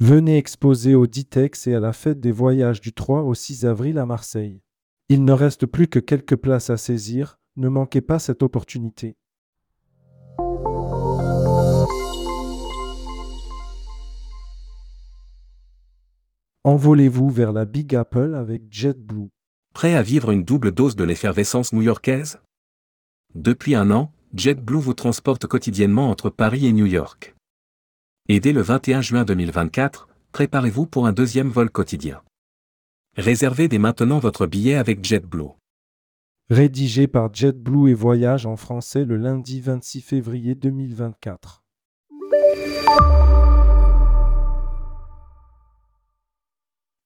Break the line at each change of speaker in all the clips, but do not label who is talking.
Venez exposer au Ditex et à la fête des voyages du 3 au 6 avril à Marseille. Il ne reste plus que quelques places à saisir, ne manquez pas cette opportunité. Envolez-vous vers la Big Apple avec JetBlue.
Prêt à vivre une double dose de l'effervescence new-yorkaise? Depuis un an, JetBlue vous transporte quotidiennement entre Paris et New York. Et dès le 21 juin 2024, préparez-vous pour un deuxième vol quotidien. Réservez dès maintenant votre billet avec JetBlue.
Rédigé par JetBlue et Voyage en français le lundi 26 février 2024.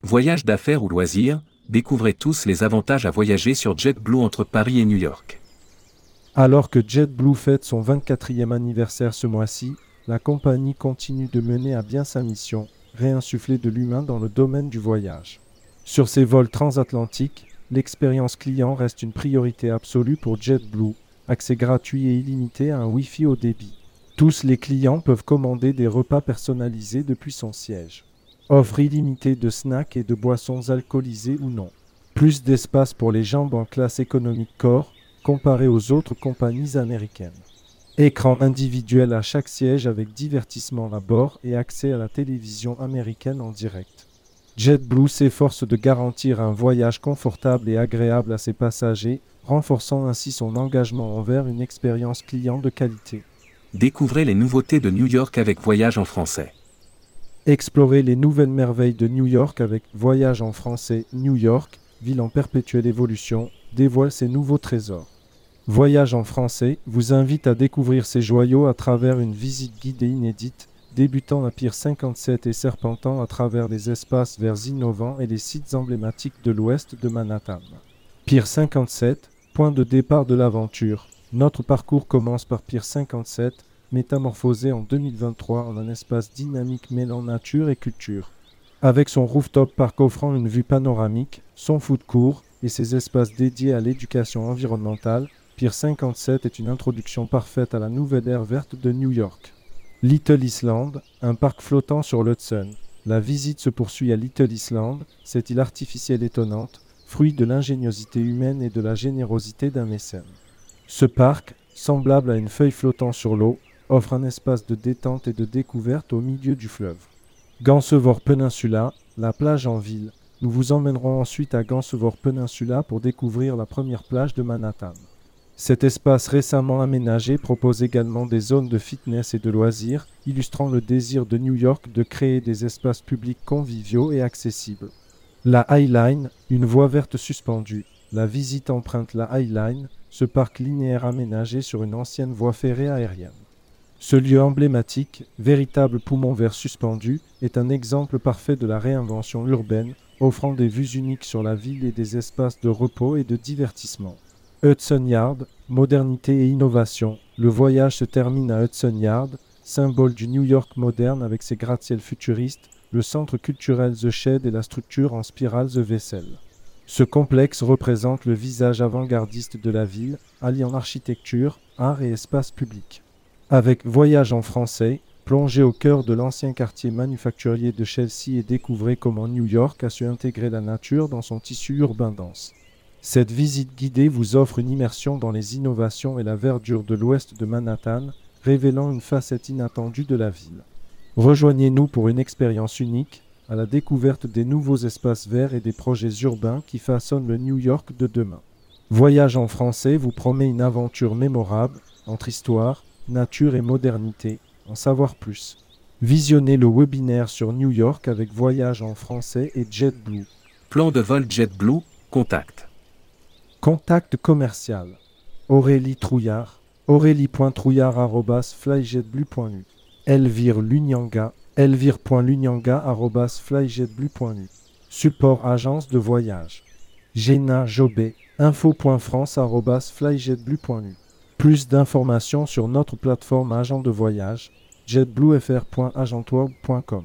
Voyage d'affaires ou loisirs, découvrez tous les avantages à voyager sur JetBlue entre Paris et New York.
Alors que JetBlue fête son 24e anniversaire ce mois-ci, la compagnie continue de mener à bien sa mission, réinsuffler de l'humain dans le domaine du voyage. Sur ses vols transatlantiques, l'expérience client reste une priorité absolue pour JetBlue, accès gratuit et illimité à un Wi-Fi au débit. Tous les clients peuvent commander des repas personnalisés depuis son siège. Offre illimitée de snacks et de boissons alcoolisées ou non. Plus d'espace pour les jambes en classe économique corps comparé aux autres compagnies américaines. Écran individuel à chaque siège avec divertissement à bord et accès à la télévision américaine en direct. JetBlue s'efforce de garantir un voyage confortable et agréable à ses passagers, renforçant ainsi son engagement envers une expérience client de qualité.
Découvrez les nouveautés de New York avec Voyage en français.
Explorez les nouvelles merveilles de New York avec Voyage en français New York, ville en perpétuelle évolution, dévoile ses nouveaux trésors. Voyage en français vous invite à découvrir ces joyaux à travers une visite guidée inédite, débutant à Pier 57 et serpentant à travers les espaces verts innovants et les sites emblématiques de l'ouest de Manhattan. Pier 57, point de départ de l'aventure. Notre parcours commence par Pier 57, métamorphosé en 2023 en un espace dynamique mêlant nature et culture. Avec son rooftop park offrant une vue panoramique, son food court et ses espaces dédiés à l'éducation environnementale, Pier 57 est une introduction parfaite à la nouvelle ère verte de New York. Little Island, un parc flottant sur l'Hudson. La visite se poursuit à Little Island, cette île artificielle étonnante, fruit de l'ingéniosité humaine et de la générosité d'un mécène. Ce parc, semblable à une feuille flottant sur l'eau, offre un espace de détente et de découverte au milieu du fleuve. Gansevoort Peninsula, la plage en ville. Nous vous emmènerons ensuite à Gansevoort Peninsula pour découvrir la première plage de Manhattan. Cet espace récemment aménagé propose également des zones de fitness et de loisirs, illustrant le désir de New York de créer des espaces publics conviviaux et accessibles. La High Line, une voie verte suspendue. La visite emprunte la High Line, ce parc linéaire aménagé sur une ancienne voie ferrée aérienne. Ce lieu emblématique, véritable poumon vert suspendu, est un exemple parfait de la réinvention urbaine, offrant des vues uniques sur la ville et des espaces de repos et de divertissement. Hudson Yard, modernité et innovation. Le voyage se termine à Hudson Yard, symbole du New York moderne avec ses gratte-ciels futuristes, le centre culturel The Shed et la structure en spirale The Vessel. Ce complexe représente le visage avant-gardiste de la ville, alliant architecture, art et espace public. Avec Voyage en français, plongez au cœur de l'ancien quartier manufacturier de Chelsea et découvrez comment New York a su intégrer la nature dans son tissu urbain dense. Cette visite guidée vous offre une immersion dans les innovations et la verdure de l'ouest de Manhattan, révélant une facette inattendue de la ville. Rejoignez-nous pour une expérience unique, à la découverte des nouveaux espaces verts et des projets urbains qui façonnent le New York de demain. Voyage en français vous promet une aventure mémorable entre histoire, nature et modernité. En savoir plus. Visionnez le webinaire sur New York avec Voyage en français et JetBlue.
Plan de vol JetBlue, contact.
Contact commercial. Aurélie Trouillard. aurélie.trouillard.flyjetblue.nu Elvire Lunyanga. elvire.lunyanga.flyjetblue.nu Support agence de voyage. Géna Jobé. info.france.flyjetblue.nu Plus d'informations sur notre plateforme agent de voyage jetbluefr.agentworld.com